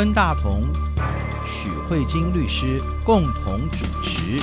温大同、许慧晶律师共同主持。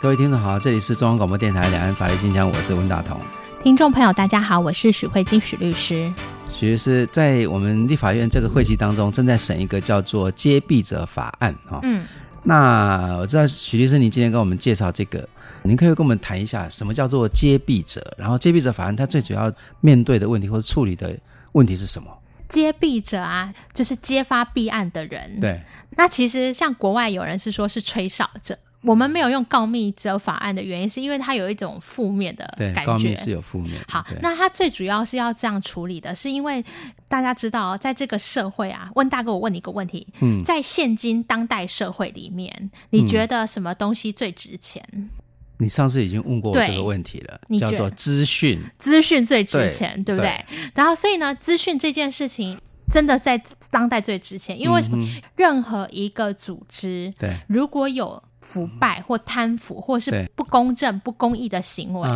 各位听众好，这里是中央广播电台两岸法律金箱，我是温大同。听众朋友，大家好，我是许慧金许律师。许律师在我们立法院这个会期当中，正在审一个叫做“揭弊者法案”啊。嗯。那我知道许律师，您今天跟我们介绍这个，您可以跟我们谈一下什么叫做“揭弊者”，然后“揭弊者法案”它最主要面对的问题或者处理的问题是什么？揭弊者啊，就是揭发弊案的人。对。那其实像国外有人是说是吹哨者。我们没有用告密者法案的原因，是因为它有一种负面的感觉。对，告密是有负面。好，那它最主要是要这样处理的，是因为大家知道，在这个社会啊，问大哥，我问你一个问题：嗯，在现今当代社会里面，你觉得什么东西最值钱？嗯、你上次已经问过我这个问题了，叫做资讯。资讯最值钱，对，对不对？对，然后，所以呢，资讯这件事情。真的在当代最值钱，因为为什么？嗯、任何一个组织，对，如果有腐败或贪腐，或是不公正、不公义的行为，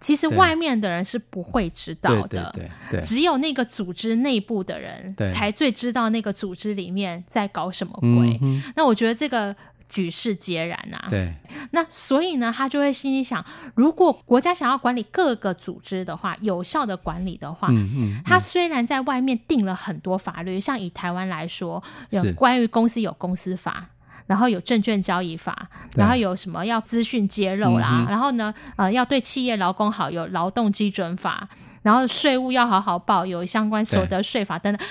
其实外面的人是不会知道的。对，对，对，对，只有那个组织内部的人才最知道那个组织里面在搞什么鬼。那我觉得这个。举世皆然呐、啊，对，那所以呢，他就会心里想，如果国家想要管理各个组织的话，有效的管理的话，嗯嗯，他虽然在外面定了很多法律，像以台湾来说，有关于公司有公司法，然后有证券交易法，然后有什么要资讯揭露啦，嗯、然后呢，呃，要对企业劳工好，有劳动基准法，然后税务要好好报，有相关所得税法等等，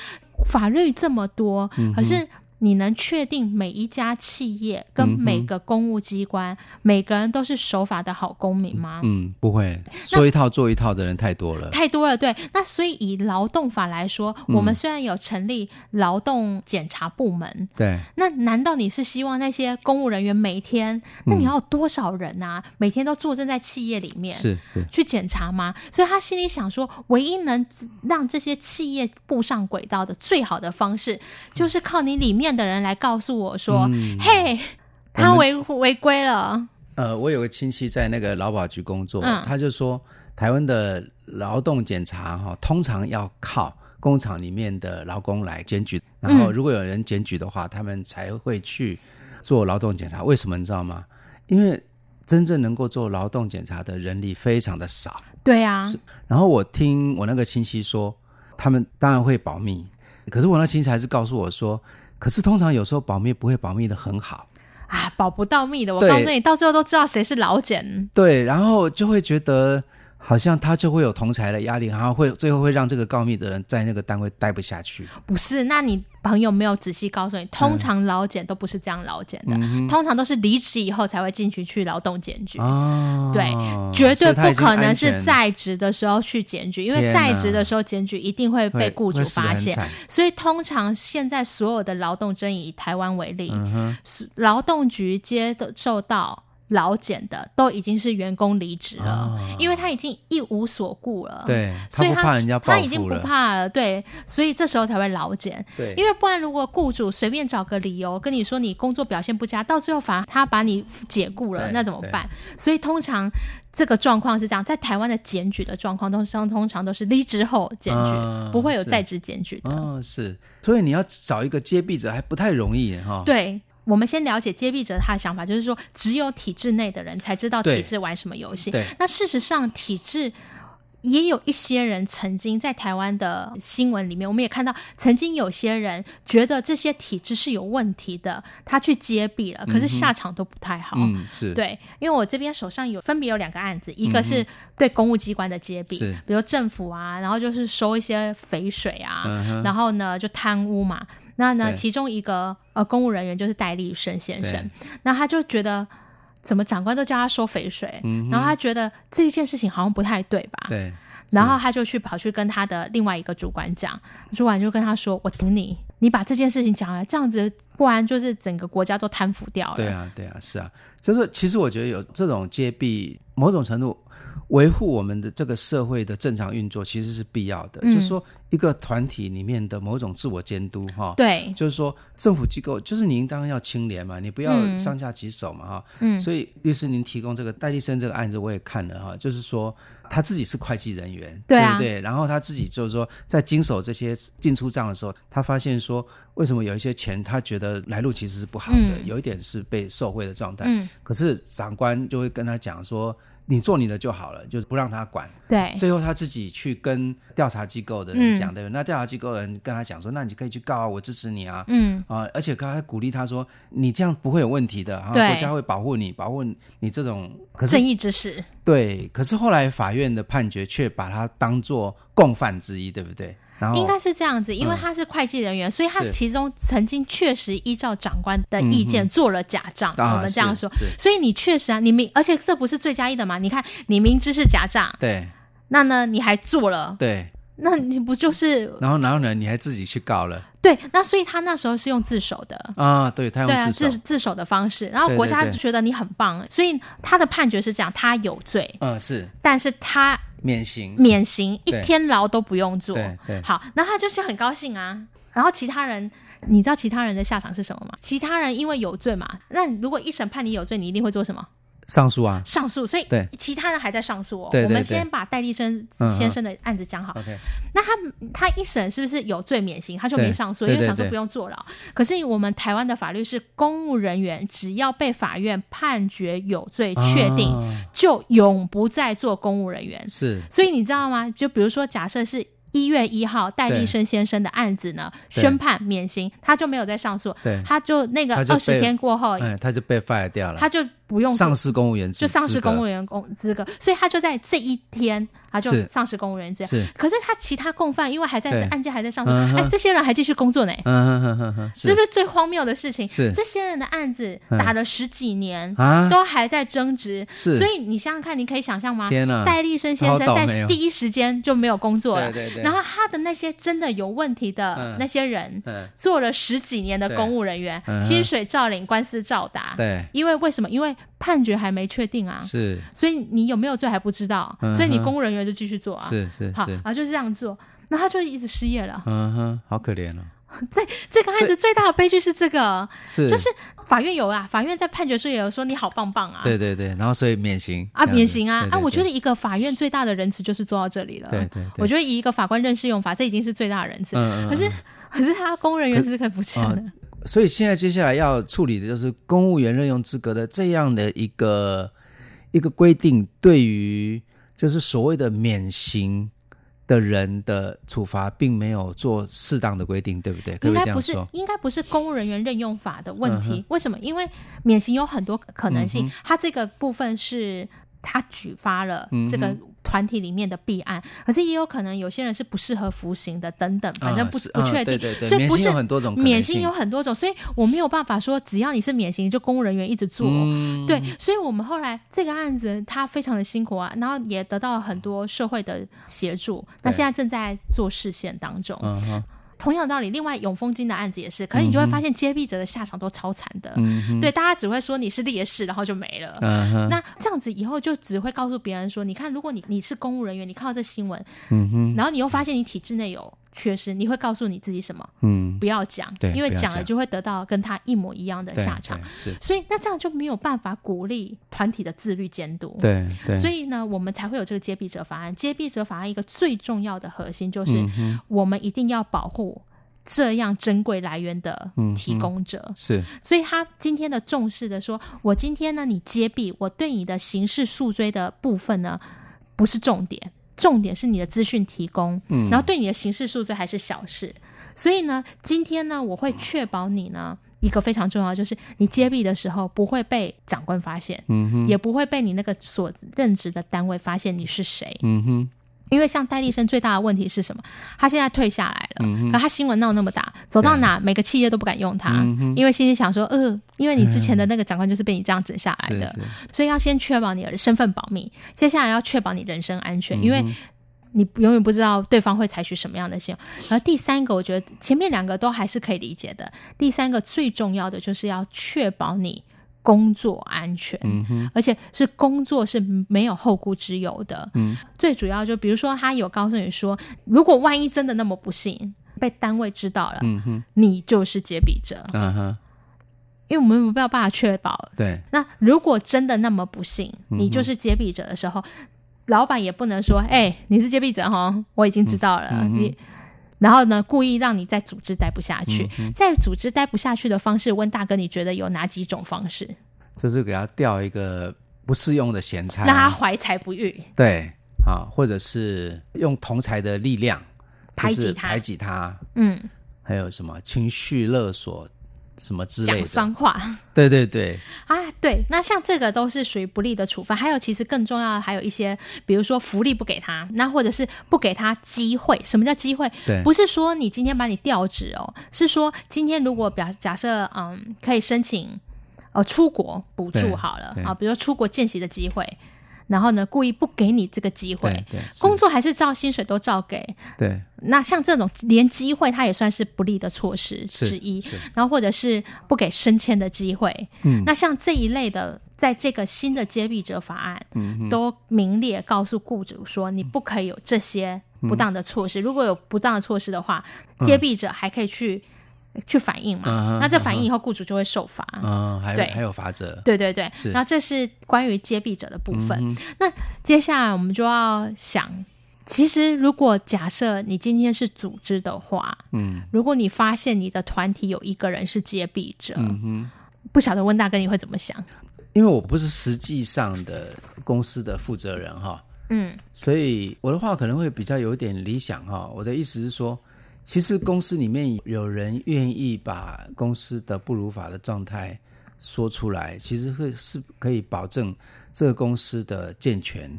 法律这么多，可是。你能确定每一家企业跟每个公务机关、嗯、每个人都是守法的好公民吗？嗯，不会，说一套做一套的人太多了，太多了。对，那所以以劳动法来说，嗯、我们虽然有成立劳动检查部门，对，那难道你是希望那些公务人员每天，那你要多少人啊？嗯、每天都坐镇在企业里面，是是去检查吗？所以他心里想说，唯一能让这些企业步上轨道的最好的方式，就是靠你里面。的人来告诉我说：“嗯、嘿，他违违规了。”呃，我有个亲戚在那个劳保局工作，嗯、他就说，台湾的劳动检查哈，通常要靠工厂里面的劳工来检举，然后如果有人检举的话，嗯、他们才会去做劳动检查。为什么你知道吗？因为真正能够做劳动检查的人力非常的少。对啊。然后我听我那个亲戚说，他们当然会保密，可是我那亲戚还是告诉我说。可是通常有时候保密不会保密的很好啊，保不到密的。我告诉你，到最后都知道谁是老茧。对，然后就会觉得。好像他就会有同才的压力，然后会最后会让这个告密的人在那个单位待不下去。不是，那你朋友没有仔细告诉你，通常劳检都不是这样劳检的，嗯、通常都是离职以后才会进去去劳动检举。哦，对，绝对不可能是在职的时候去检举，因为在职的时候检举一定会被雇主发现。所以通常现在所有的劳动争议，以台湾为例，嗯、劳动局接受到。劳检的都已经是员工离职了，哦、因为他已经一无所顾了，对，所以他怕人家报复了，他已经不怕了，对，所以这时候才会老检，对，因为不然如果雇主随便找个理由跟你说你工作表现不佳，到最后反而他把你解雇了，那怎么办？所以通常这个状况是这样，在台湾的检举的状况都是通常都是离职后检举，哦、不会有在职检举的，哦，是，所以你要找一个接弊者还不太容易哈，哦、对。我们先了解揭弊者他的想法，就是说，只有体制内的人才知道体制玩什么游戏。那事实上，体制也有一些人曾经在台湾的新闻里面，我们也看到，曾经有些人觉得这些体制是有问题的，他去揭弊了，可是下场都不太好。嗯，是。对，因为我这边手上有分别有两个案子，一个是对公务机关的揭弊，是。比如政府啊，然后就是收一些肥水啊，然后呢就贪污嘛。那呢，其中一个呃公务人员就是戴立生先生，那他就觉得怎么长官都叫他收肥水，嗯、然后他觉得这件事情好像不太对吧？对，然后他就去跑去跟他的另外一个主管讲，主管就跟他说：“我顶你，你把这件事情讲了，这样子不然就是整个国家都贪腐掉了。”对啊，对啊，是啊，就是其实我觉得有这种揭弊某种程度维护我们的这个社会的正常运作，其实是必要的。嗯、就是说，一个团体里面的某种自我监督，哈，对，就是说，政府机构就是你应当然要清廉嘛，你不要上下其手嘛，哈，嗯，所以律师您提供这个戴立生这个案子，我也看了哈，就是说他自己是会计人员，对不对？然后他自己就是说，在经手这些进出账的时候，他发现说，为什么有一些钱他觉得来路其实是不好的，嗯、有一点是被受贿的状态，嗯，可是长官就会跟他讲说。你做你的就好了，就是不让他管。对，最后他自己去跟调查机构的人讲，嗯、对不对？那调查机构的人跟他讲说，那你可以去告啊，我支持你啊。嗯啊，而且刚才鼓励他说，你这样不会有问题的，对，国家会保护你，保护你这种可是正义之士。对，可是后来法院的判决却把他当做共犯之一，对不对？应该是这样子，因为他是会计人员，嗯、所以他其中曾经确实依照长官的意见做了假账。嗯、我们这样说，所以你确实啊，你明，而且这不是罪加一的嘛？你看，你明知是假账，对，那呢，你还做了，对，那你不就是？然后，然后呢，你还自己去告了。对，那所以他那时候是用自首的啊，对他用自首对、啊、自自首的方式，然后国家就觉得你很棒，所以他的判决是这样，他有罪，嗯，是，但是他免刑，免刑，一天牢都不用坐，对对，好，那他就是很高兴啊。然后其他人，你知道其他人的下场是什么吗？其他人因为有罪嘛，那如果一审判你有罪，你一定会做什么？上诉啊，上诉，所以对其他人还在上诉哦。对对对，我们先把戴立生先生的案子讲好。嗯、那他他一审是不是有罪免刑？他就没上诉，因为想说不用坐牢。可是我们台湾的法律是，公务人员只要被法院判决有罪确定，啊、就永不再做公务人员。是，所以你知道吗？就比如说，假设是。一月一号，戴立生先生的案子呢，宣判免刑，他就没有再上诉，他就那个二十天过后，他就被 fire 掉了，他就不用丧失公务员，就丧失公务员公资格，所以他就在这一天，他就丧失公务员资格。可是他其他共犯因为还在案件还在上诉，哎，这些人还继续工作呢，是。不是最荒谬的事情？是。这些人的案子打了十几年都还在争执，所以你想想看，你可以想象吗？天哪，戴立生先生在第一时间就没有工作了，然后他的那些真的有问题的那些人，做了十几年的公务人员，薪水照领，官司照打。对，因为为什么？因为判决还没确定啊。是，所以你有没有罪还不知道，所以你公务人员就继续做啊。是是是，好，然后就是这样做，那他就一直失业了。嗯哼，好可怜哦。这这个案子最大的悲剧是这个，是就是法院有啊，法院在判决书也有说你好棒棒啊。对对对，然后所以免刑啊，免刑啊啊！我觉得一个法院最大的仁慈就是做到这里了。对对，我觉得以一个法官认识用法，这已经是最大的仁慈。嗯嗯。可是可是他公务人员是可以不见的。所以现在接下来要处理的就是公务员任用资格的这样的一个一个规定，对于就是所谓的免刑的人的处罚，并没有做适当的规定，对不对？应该不是，应该不是公务人员任用法的问题。为什么？因为免刑有很多可能性，他这个部分是他举发了这个。团体里面的弊案，可是也有可能有些人是不适合服刑的，等等，反正不不确定，所以不是免刑有很多种，所以我没有办法说只要你是免刑就公务人员一直做，对，所以我们后来这个案子他非常的辛苦啊，然后也得到了很多社会的协助，那现在正在做视线当中。同样的道理，另外永丰金的案子也是，可是你就会发现揭弊者的下场都超惨的，嗯、对，大家只会说你是烈士，然后就没了。嗯、那这样子以后就只会告诉别人说，你看，如果你你是公务人员，你看到这新闻，嗯、然后你又发现你体制内有。确实，你会告诉你自己什么？嗯，不要讲，对，因为讲了就会得到跟他一模一样的下场。是，所以那这样就没有办法鼓励团体的自律监督。对对，所以呢，我们才会有这个揭弊者法案。揭弊者法案一个最重要的核心就是，我们一定要保护这样珍贵来源的提供者。是，所以他今天的重视的说，我今天呢，你揭弊，我对你的刑事诉追的部分呢，不是重点。重点是你的资讯提供，嗯，然后对你的刑事诉罪还是小事，所以呢，今天呢，我会确保你呢一个非常重要，就是你揭弊的时候不会被长官发现，嗯哼，也不会被你那个所任职的单位发现你是谁，嗯哼。因为像戴立生最大的问题是什么？他现在退下来了，可他新闻闹那么大，走到哪每个企业都不敢用他，嗯、因为心里想说，呃，因为你之前的那个长官就是被你这样整下来的，嗯、所以要先确保你的身份保密，接下来要确保你人身安全，嗯、因为你永远不知道对方会采取什么样的行动。而第三个，我觉得前面两个都还是可以理解的，第三个最重要的就是要确保你工作安全，而且是工作是没有后顾之忧的。嗯，最主要就比如说，他有告诉你说，如果万一真的那么不幸被单位知道了，你就是接笔者。嗯哼，因为我们没有办法确保。对。那如果真的那么不幸，你就是接笔者的时候，嗯、老板也不能说：“哎、欸，你是接笔者哈，我已经知道了。嗯”你。然后呢，故意让你在组织待不下去，嗯、在组织待不下去的方式，问大哥，你觉得有哪几种方式？就是给他调一个不适用的闲差，让他怀才不遇。对，啊，或者是用同才的力量排挤他，排挤他。嗯，还有什么情绪勒索？什么之类的讲酸话，对对对啊，对，那像这个都是属于不利的处分。还有，其实更重要的还有一些，比如说福利不给他，那或者是不给他机会。什么叫机会？对，不是说你今天把你调职哦，是说今天如果表假设嗯可以申请呃出国补助好了啊，比如说出国见习的机会。然后呢，故意不给你这个机会，工作还是照薪水都照给。对，那像这种连机会，它也算是不利的措施之一。然后或者是不给升迁的机会。嗯，那像这一类的，在这个新的接弊者法案，嗯，都明列告诉雇主说，你不可以有这些不当的措施。嗯，如果有不当的措施的话，接弊者还可以去。去反映嘛，嗯、那这反映以后，雇主就会受罚。嗯，还有对，还有罚则。对对对，是。那这是关于接弊者的部分。嗯、那接下来我们就要想，其实如果假设你今天是组织的话，嗯，如果你发现你的团体有一个人是接弊者，嗯哼，不晓得温大哥你会怎么想？因为我不是实际上的公司的负责人哈，嗯，所以我的话可能会比较有点理想哈。我的意思是说。其实公司里面有人愿意把公司的不如法的状态说出来，其实会是可以保证这个公司的健全。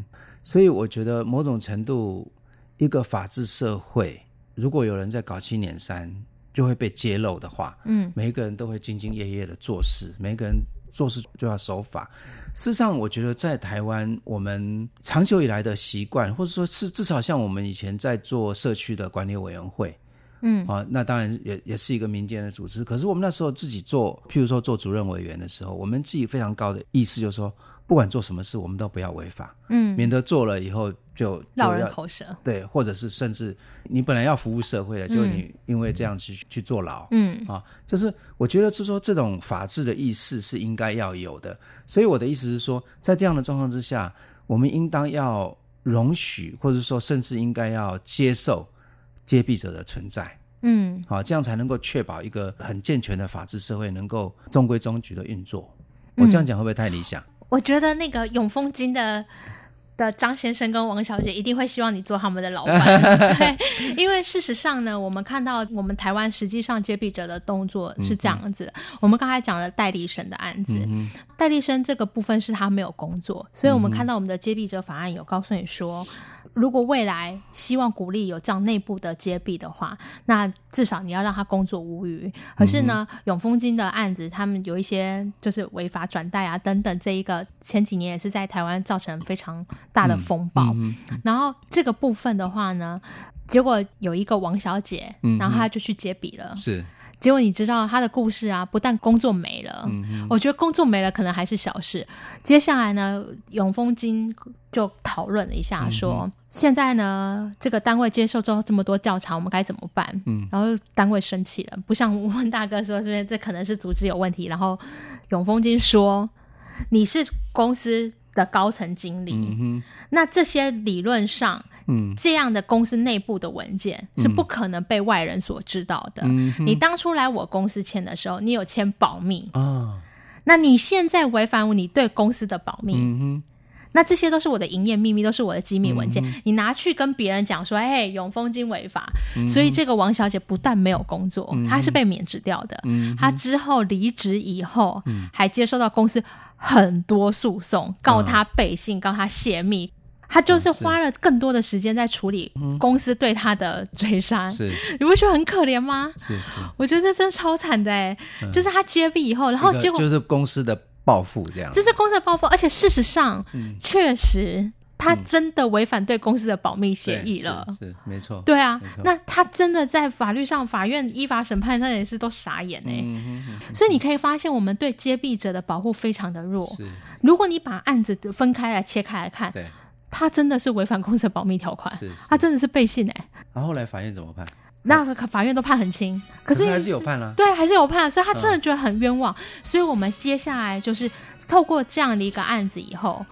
所以我觉得某种程度，一个法治社会，如果有人在搞七捻三，就会被揭露的话，嗯，每一个人都会兢兢业业的做事，每一个人做事就要守法。事实上，我觉得在台湾，我们长久以来的习惯，或者说是至少像我们以前在做社区的管理委员会。嗯，啊，那当然也也是一个民间的组织。可是我们那时候自己做，譬如说做主任委员的时候，我们自己非常高的意识就是说，不管做什么事，我们都不要违法，嗯，免得做了以后就落人口舌。对，或者是甚至你本来要服务社会的，就你因为这样去、嗯、去坐牢，嗯，啊，就是我觉得是说这种法治的意识是应该要有的。所以我的意思是说，在这样的状况之下，我们应当要容许，或者说甚至应该要接受。接笔者的存在，嗯，好，这样才能够确保一个很健全的法治社会能够中规中矩的运作。我这样讲会不会太理想？嗯，我觉得那个永丰金的。的张先生跟王小姐一定会希望你做他们的老板，对，因为事实上呢，我们看到我们台湾实际上接笔者的动作是这样子。嗯、我们刚才讲了代理生的案子，嗯、代理生这个部分是他没有工作，所以我们看到我们的接笔者法案有告诉你说，如果未来希望鼓励有这样内部的接笔的话，那至少你要让他工作无虞。可是呢，嗯、永丰金的案子，他们有一些就是违法转贷啊等等，这一个前几年也是在台湾造成非常。大的风暴，嗯嗯嗯、然后这个部分的话呢，结果有一个王小姐，嗯、然后她就去接笔了。是，结果你知道他的故事啊，不但工作没了，嗯、我觉得工作没了可能还是小事。接下来呢，永丰金就讨论了一下说，说、嗯、现在呢，这个单位接受之后这么多调查，我们该怎么办？嗯，然后单位生气了，不像温大哥说这边这可能是组织有问题，然后永丰金说你是公司。的高层经理，嗯、那这些理论上，嗯，这样的公司内部的文件是不可能被外人所知道的。嗯、你当初来我公司签的时候，你有签保密。啊，哦、那你现在违反你对公司的保密。嗯那这些都是我的营业秘密，都是我的机密文件。嗯、你拿去跟别人讲说：“哎，永丰金违法。嗯”所以这个王小姐不但没有工作，嗯、她是被免职掉的。嗯、她之后离职以后，嗯、还接受到公司很多诉讼，告她背信，告她泄密。她就是花了更多的时间在处理公司对她的追杀。是，你不觉得很可怜吗？是是，我觉得这真的超惨的哎，嗯、就是她接笔以后，然后结果就是公司的。报复这样，这是公司的报复，而且事实上，嗯、确实他真的违反对公司的保密协议了，嗯、是，是没错，对啊，那他真的在法律上，法院依法审判，他也是都傻眼哎、欸嗯嗯嗯。所以你可以发现，我们对揭弊者的保护非常的弱。如果你把案子分开来切开来看，对，他真的是违反公司的保密条款，他真的是背信哎、欸。然后后来法院怎么判？那法院都判很轻，可是，可是还是有判啊。对，还是有判，所以他真的觉得很冤枉。嗯、所以我们接下来就是透过这样的一个案子以后。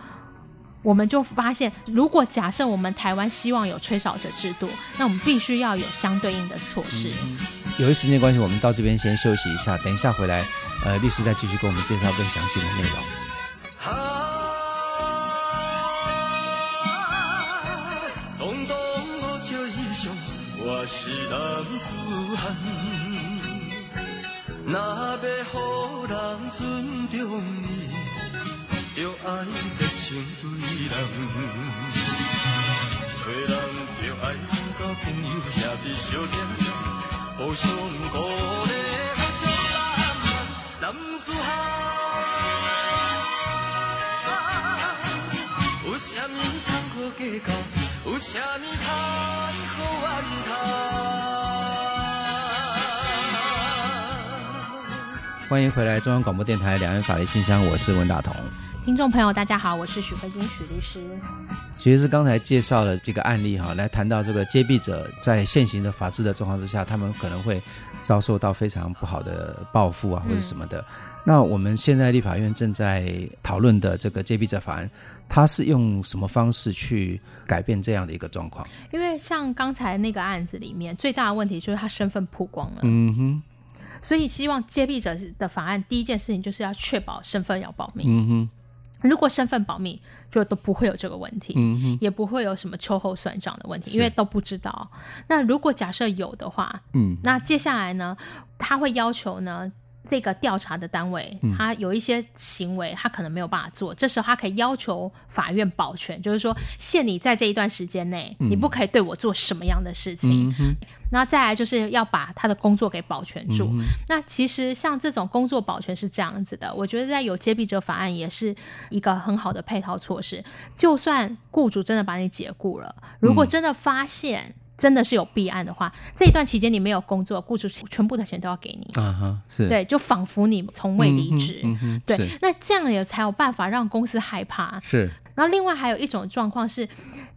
我们就发现，如果假设我们台湾希望有吹哨者制度，那我们必须要有相对应的措施。嗯、由于时间关系，我们到这边先休息一下，等一下回来，呃，律师再继续给我们介绍更详细的内容。着爱的成对人，做人着爱交朋友，兄弟相连，互相鼓励，互相浪漫，男子汉。有啥物通好计较？有啥物通好怨叹？欢迎回来，中央广播电台两岸法律信箱，我是文大同。听众朋友，大家好，我是许慧金许律师。其实是刚才介绍了这个案例哈，来谈到这个接弊者在现行的法治的状况之下，他们可能会遭受到非常不好的报复啊，或者什么的。嗯、那我们现在立法院正在讨论的这个接弊者法案，它是用什么方式去改变这样的一个状况？因为像刚才那个案子里面，最大的问题就是他身份曝光了。嗯哼。所以希望揭弊者的法案第一件事情就是要确保身份要保密。嗯哼。如果身份保密，就都不会有这个问题，嗯，也不会有什么秋后算账的问题，因为都不知道。那如果假设有的话，嗯，那接下来呢，他会要求呢，这个调查的单位，他有一些行为，他可能没有办法做，这时候他可以要求法院保全，就是说，限你在这一段时间内，你不可以对我做什么样的事情。嗯，那再来就是要把他的工作给保全住。嗯。那其实像这种工作保全是这样子的，我觉得在有接弊者法案也是一个很好的配套措施。就算雇主真的把你解雇了，如果真的发现。真的是有弊案的话，这一段期间你没有工作，雇主全部的钱都要给你。啊哈，是对，就仿佛你从未离职。嗯嗯、对，那这样也才有办法让公司害怕。是。然后另外还有一种状况是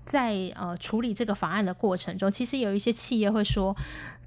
在呃处理这个法案的过程中，其实有一些企业会说。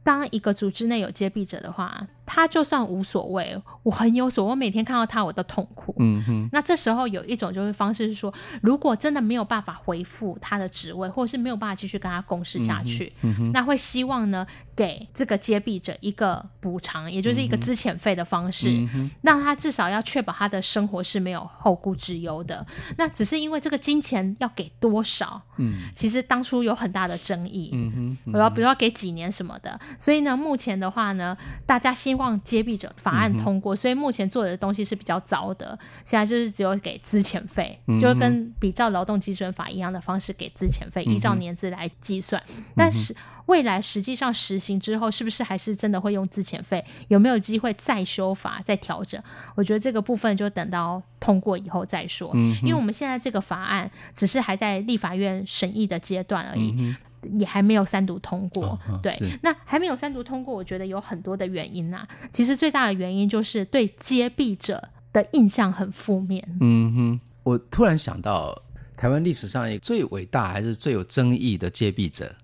当一个组织内有接弊者的话，他就算无所谓，我很有所谓，我每天看到他我都痛苦。嗯哼。那这时候有一种就是方式是说，如果真的没有办法回复他的职位，或者是没有办法继续跟他共事下去，嗯哼，那会希望呢给这个接弊者一个补偿，也就是一个资遣费的方式，嗯，让他至少要确保他的生活是没有后顾之忧的。那只是因为这个金钱要给多少，嗯，其实当初有很大的争议。嗯哼，我要比如说给几年什么的。所以呢，目前的话呢，大家希望揭弊者法案通过，嗯，所以目前做的东西是比较糟的。现在就是只有给资遣费，嗯，就跟比照劳动基准法一样的方式给资遣费，嗯，依照年资来计算。但是未来实际上实行之后，是不是还是真的会用资遣费？有没有机会再修法、再调整？我觉得这个部分就等到通过以后再说。嗯，因为我们现在这个法案只是还在立法院审议的阶段而已。嗯也还没有三读通过，哦哦、对，那还没有三读通过，我觉得有很多的原因呐、啊。其实最大的原因就是对接弊者的印象很负面。嗯哼，我突然想到，台湾历史上最伟大还是最有争议的接弊者，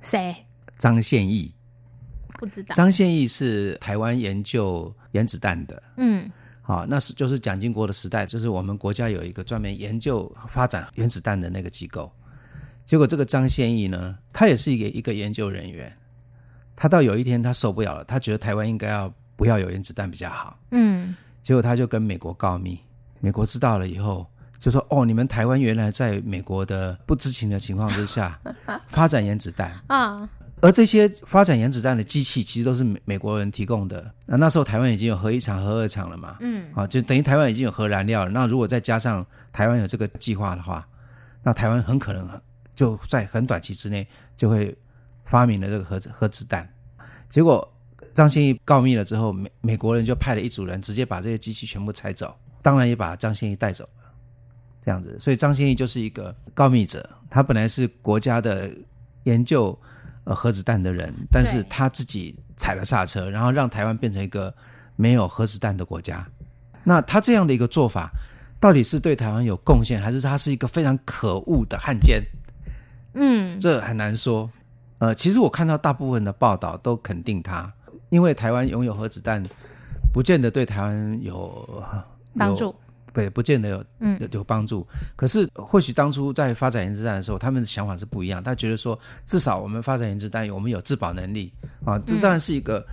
谁？张宪义。不知道。张宪义是台湾研究原子弹的。嗯，好、哦，那是就是蒋经国的时代，就是我们国家有一个专门研究发展原子弹的那个机构。结果这个张宪义呢，他也是一个一个研究人员，他到有一天他受不了了，他觉得台湾应该要不要有原子弹比较好。嗯，结果他就跟美国告密，美国知道了以后就说：“哦，你们台湾原来在美国的不知情的情况之下 发展原子弹 啊，而这些发展原子弹的机器其实都是美美国人提供的。那那时候台湾已经有核一厂、核二厂了嘛，嗯，啊，就等于台湾已经有核燃料了。那如果再加上台湾有这个计划的话，那台湾很可能。”就在很短期之内就会发明了这个核子核子弹，结果张宪义告密了之后，美美国人就派了一组人直接把这些机器全部拆走，当然也把张宪义带走了。这样子。所以张先义就是一个告密者，他本来是国家的研究呃核子弹的人，但是他自己踩了刹车，然后让台湾变成一个没有核子弹的国家。那他这样的一个做法，到底是对台湾有贡献，还是他是一个非常可恶的汉奸？嗯，这很难说。呃，其实我看到大部分的报道都肯定他，因为台湾拥有核子弹，不见得对台湾有，帮助，对，不见得有有有帮助。嗯、可是或许当初在发展原子弹的时候，他们的想法是不一样。他觉得说，至少我们发展原子弹，我们有自保能力啊。这当然是一个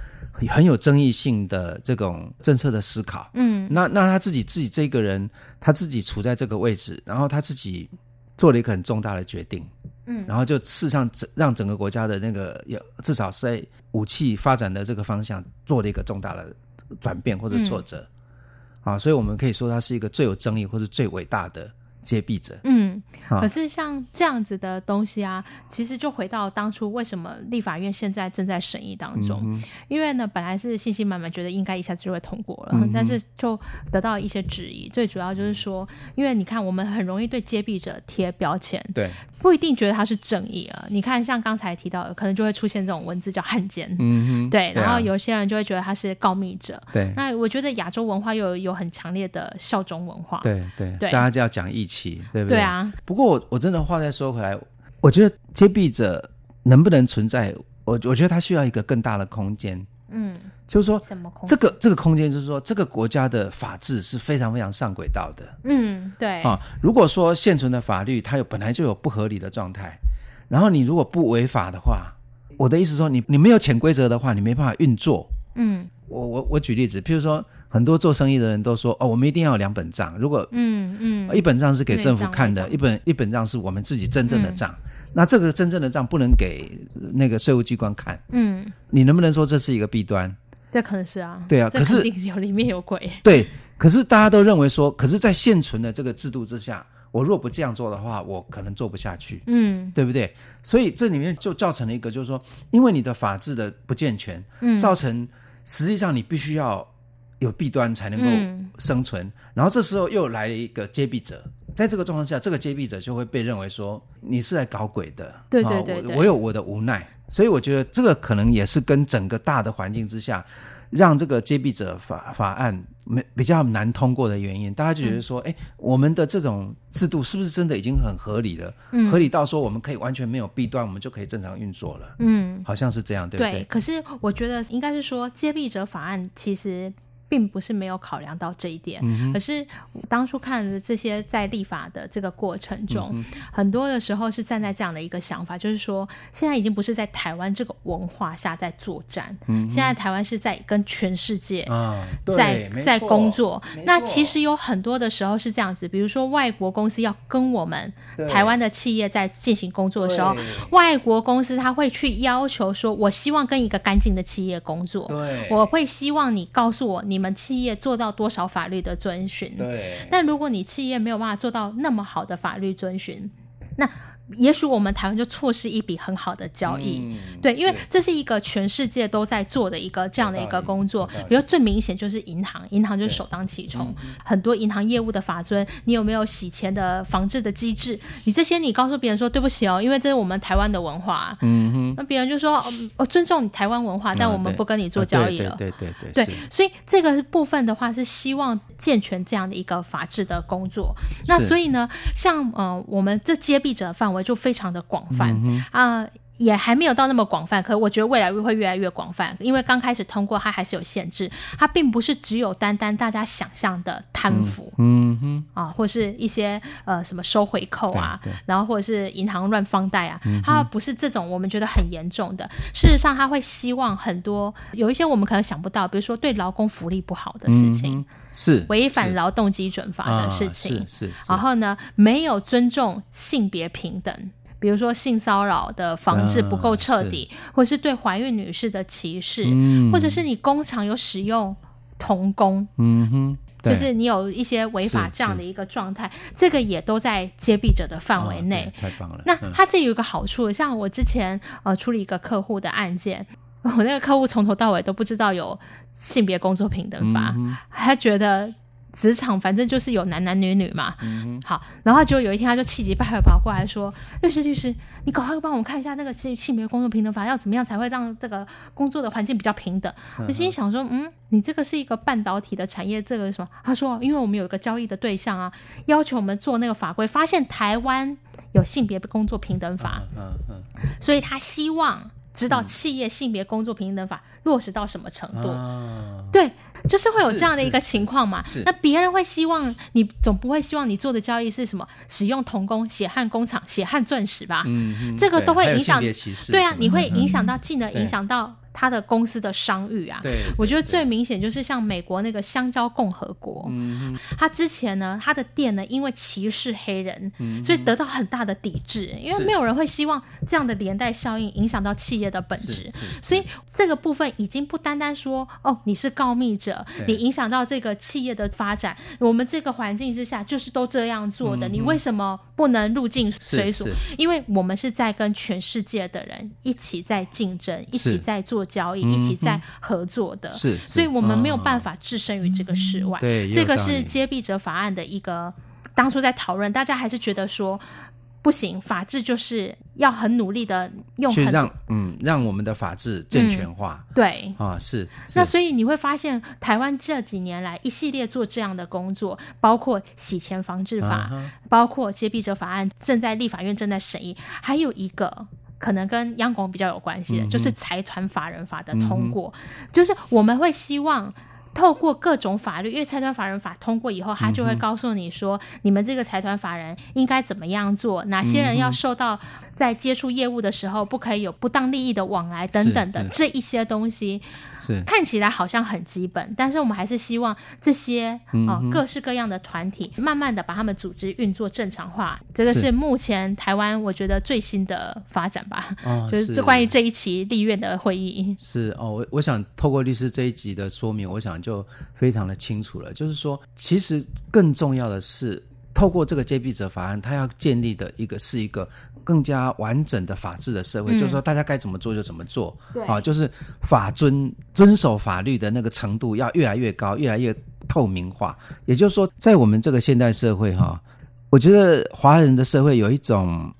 很有争议性的这种政策的思考。嗯，那那他自己自己这个人，他自己处在这个位置，然后他自己做了一个很重大的决定。嗯，然后就事实上整让整个国家的那个有至少是在武器发展的这个方向做了一个重大的转变或者挫折，嗯、啊，所以我们可以说他是一个最有争议或者最伟大的。揭弊者，嗯，可是像这样子的东西啊，其实就回到当初为什么立法院现在正在审议当中，嗯、因为呢，本来是信心满满，觉得应该一下子就会通过了，嗯、但是就得到一些质疑。最主要就是说，因为你看，我们很容易对接弊者贴标签，对，不一定觉得他是正义啊。你看，像刚才提到的，可能就会出现这种文字叫汉奸，嗯 对，然后有些人就会觉得他是告密者，对。那我觉得亚洲文化又有，有很强烈的效忠文化，对对对，大家就要讲义气。对不对？对啊。不过我我真的话再说回来，我觉得揭弊者能不能存在，我我觉得他需要一个更大的空间。嗯，就是说，什么空间？这个这个空间就是说，这个国家的法治是非常非常上轨道的。嗯，对。啊，如果说现存的法律它有本来就有不合理的状态，然后你如果不违法的话，我的意思说你，你你没有潜规则的话，你没办法运作。嗯。我我我举例子，譬如说，很多做生意的人都说，哦，我们一定要有两本账。如果嗯嗯，一本账是给政府看的，一本一本账是我们自己真正的账。嗯、那这个真正的账不能给那个税务机关看。嗯，你能不能说这是一个弊端？这可能是啊。对啊，可是有里面有鬼。对，可是大家都认为说，可是，在现存的这个制度之下，我若不这样做的话，我可能做不下去。嗯，对不对？所以这里面就造成了一个，就是说，因为你的法制的不健全，嗯，造成。实际上，你必须要有弊端才能够生存。嗯、然后这时候又来了一个揭弊者，在这个状况下，这个揭弊者就会被认为说你是来搞鬼的。对对对，对，我，我有我的无奈，所以我觉得这个可能也是跟整个大的环境之下。让这个接弊者法法案没比较难通过的原因，大家就觉得说，哎、嗯，我们的这种制度是不是真的已经很合理了？嗯，合理到说我们可以完全没有弊端，我们就可以正常运作了。嗯，好像是这样，对不对？对。可是我觉得应该是说，接弊者法案其实。并不是没有考量到这一点，嗯、可是当初看的这些在立法的这个过程中，嗯、很多的时候是站在这样的一个想法，就是说现在已经不是在台湾这个文化下在作战，嗯、现在台湾是在跟全世界在、啊、在工作。那其实有很多的时候是这样子，比如说外国公司要跟我们台湾的企业在进行工作的时候，外国公司他会去要求说，我希望跟一个干净的企业工作，对，我会希望你告诉我你。我们企业做到多少法律的遵循？对。但如果你企业没有办法做到那么好的法律遵循，那。也许我们台湾就错失一笔很好的交易，嗯、对，因为这是一个全世界都在做的一个这样的一个工作。比如最明显就是银行，银行就是首当其冲，很多银行业务的法尊，你有没有洗钱的防治的机制？你这些你告诉别人说对不起哦，因为这是我们台湾的文化。嗯哼，那别人就说我、哦、尊重你台湾文化，但我们不跟你做交易了。对对对对，对，对，所以这个部分的话是希望健全这样的一个法治的工作。那所以呢，像呃我们这揭弊者的范围。就非常的广泛。啊、嗯呃，也还没有到那么广泛，可我觉得未来会越来越广泛，因为刚开始通过它还是有限制，它并不是只有单单大家想象的贪腐，嗯哼。啊，或是一些呃什么收回扣啊，然后或者是银行乱放贷啊，它不是这种我们觉得很严重的。事实上，他会希望很多有一些我们可能想不到，比如说对劳工福利不好的事情，是违反劳动基准法的事情，是是，然后呢，没有尊重性别平等。比如说性骚扰的防治不够彻底，啊、或是对怀孕女士的歧视，嗯、或者是你工厂有使用童工，嗯哼，就是你有一些违法这样的一个状态，这个也都在接弊者的范围内。太棒了！那他这有一个好处，像我之前呃处理一个客户的案件，我那个客户从头到尾都不知道有性别工作平等法，嗯、他觉得。职场反正就是有男男女女嘛，嗯、好，然后就有一天他就气急败坏跑过来说：“律师律师，你赶快帮我看一下那个性性别工作平等法要怎么样才会让这个工作的环境比较平等。嗯”我心里想说：“嗯，你这个是一个半导体的产业，这个什么？”他说：“因为我们有一个交易的对象啊，要求我们做那个法规，发现台湾有性别工作平等法，嗯嗯，所以他希望。”知道企业性别工作平等法落实到什么程度？嗯、对，就是会有这样的一个情况嘛。那别人会希望你，总不会希望你做的交易是什么？使用童工、血汗工厂、血汗钻石吧？这个都会影响。对啊，你会影响到，进而影响到。他的公司的商誉啊，对，我觉得最明显就是像美国那个香蕉共和国，嗯，他之前呢，他的店呢，因为歧视黑人，嗯，所以得到很大的抵制，因为没有人会希望这样的连带效应影响到企业的本质，所以这个部分已经不单单说哦，你是告密者，你影响到这个企业的发展，我们这个环境之下就是都这样做的，你为什么不能入境随俗？因为我们是在跟全世界的人一起在竞争，一起在做。交易一起在合作的，是，所以我们没有办法置身于这个世外。对，这个是接弊者法案的一个当初在讨论，大家还是觉得说不行，法治就是要很努力的用，去让嗯让我们的法治健全化。对啊，是。那所以你会发现，台湾这几年来一系列做这样的工作，包括洗钱防治法，包括接弊者法案正在立法院正在审议，还有一个。可能跟央广比较有关系的，嗯、就是财团法人法的通过，嗯、就是我们会希望。透过各种法律，因为财团法人法通过以后，他就会告诉你说，嗯、你们这个财团法人应该怎么样做，哪些人要受到在接触业务的时候不可以有不当利益的往来等等的这一些东西，是。看起来好像很基本，但是我们还是希望这些啊、呃、各式各样的团体慢慢的把他们组织运作正常化，这个是。目前台湾我觉得最新的发展吧，哦、就是。这关于这一期立院的会议。是哦，我我想透过律师这一集的说明，我想。就非常的清楚了，就是说，其实更重要的是，透过这个接弊者法案，它要建立的一个是一个更加完整的法治的社会，嗯、就是说，大家该怎么做就怎么做，对啊，就是法遵遵守法律的那个程度要越来越高，越来越透明化。也就是说，在我们这个现代社会，哈，我觉得华人的社会有一种。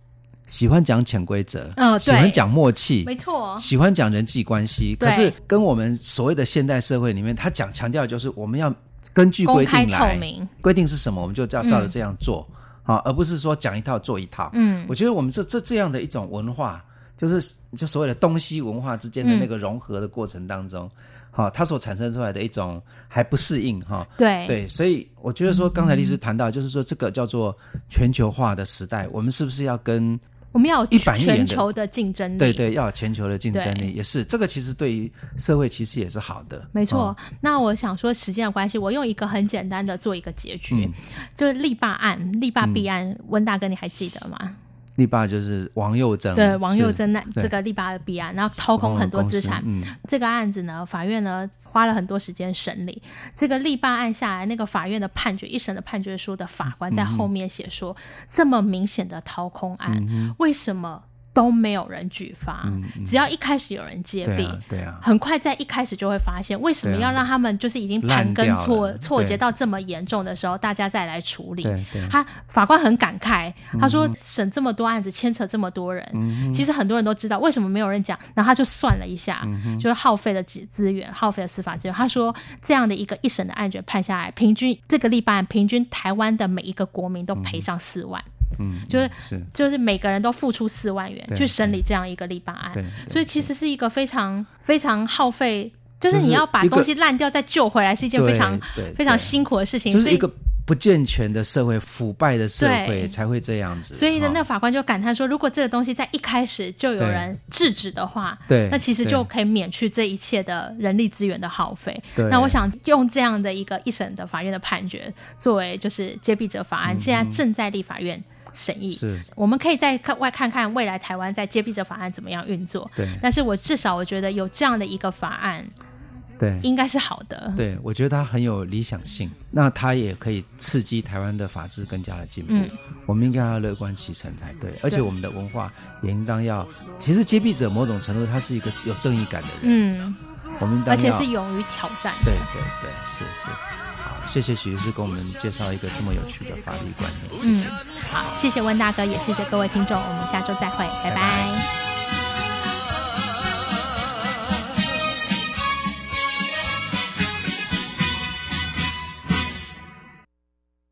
喜欢讲潜规则，嗯、哦，喜欢讲默契，没错，喜欢讲人际关系。可是跟我们所谓的现代社会里面，他讲强调就是我们要根据规定来，规定是什么，我们就照照着这样做，啊、嗯，而不是说讲一套做一套。嗯，我觉得我们这这这样的一种文化，就是就所谓的东西文化之间的那个融合的过程当中，哈、嗯，它所产生出来的一种还不适应，哈，对。对，所以我觉得说刚才律师谈到，就是说这个叫做全球化的时代，我们是不是要跟我们要有全球的竞争力，对对，要有全球的竞争力，也是这个。其实对于社会其实也是好的。没错。哦、那我想说，时间的关系，我用一个很简单的做一个结局，嗯、就是力霸案、力霸弊案。温、嗯、大哥，你还记得吗？力霸就是王佑珍，对王佑珍那这个力霸的弊案，然后掏空很多资产。嗯，这个案子呢，法院呢花了很多时间审理。这个力霸案下来，那个法院的判决，一审的判决书的法官在后面写说，嗯、这么明显的掏空案，嗯、为什么？都没有人举发，嗯嗯、只要一开始有人揭弊，对啊，对啊，很快在一开始就会发现，为什么要让他们就是已经盘根错错节到这么严重的时候，大家再来处理？他法官很感慨，他说审这么多案子，牵扯这么多人，嗯、其实很多人都知道为什么没有人讲，然后他就算了一下，嗯、就是耗费了资资源，耗费了司法资源。他说这样的一个一审的案卷判下来，平均这个例办平均台湾的每一个国民都赔上四万。嗯嗯，就是是，就是每个人都付出四万元去审理这样一个立法案，所以其实是一个非常非常耗费，就是你要把东西烂掉再救回来，是一件非常非常辛苦的事情。就是一个不健全的社会、腐败的社会才会这样子。所以呢，那法官就感叹说，如果这个东西在一开始就有人制止的话，对，那其实就可以免去这一切的人力资源的耗费。那我想用这样的一个一审的法院的判决作为就是接弊者法案，现在正在立法院。审议是，我们可以再看外看看未来台湾在接弊者法案怎么样运作。对，但是我至少我觉得有这样的一个法案，对，应该是好的。对，我觉得它很有理想性，那它也可以刺激台湾的法治更加的进步。嗯，我们应该要乐观其成才对，而且我们的文化也应当要。其实接弊者某种程度他是一个有正义感的人，嗯，我们而且是勇于挑战。对对对，是是。好，谢谢许律师给我们介绍一个这么有趣的法律观念。谢谢。嗯，好，谢谢温大哥，也谢谢各位听众，我们下周再会，拜拜。拜拜。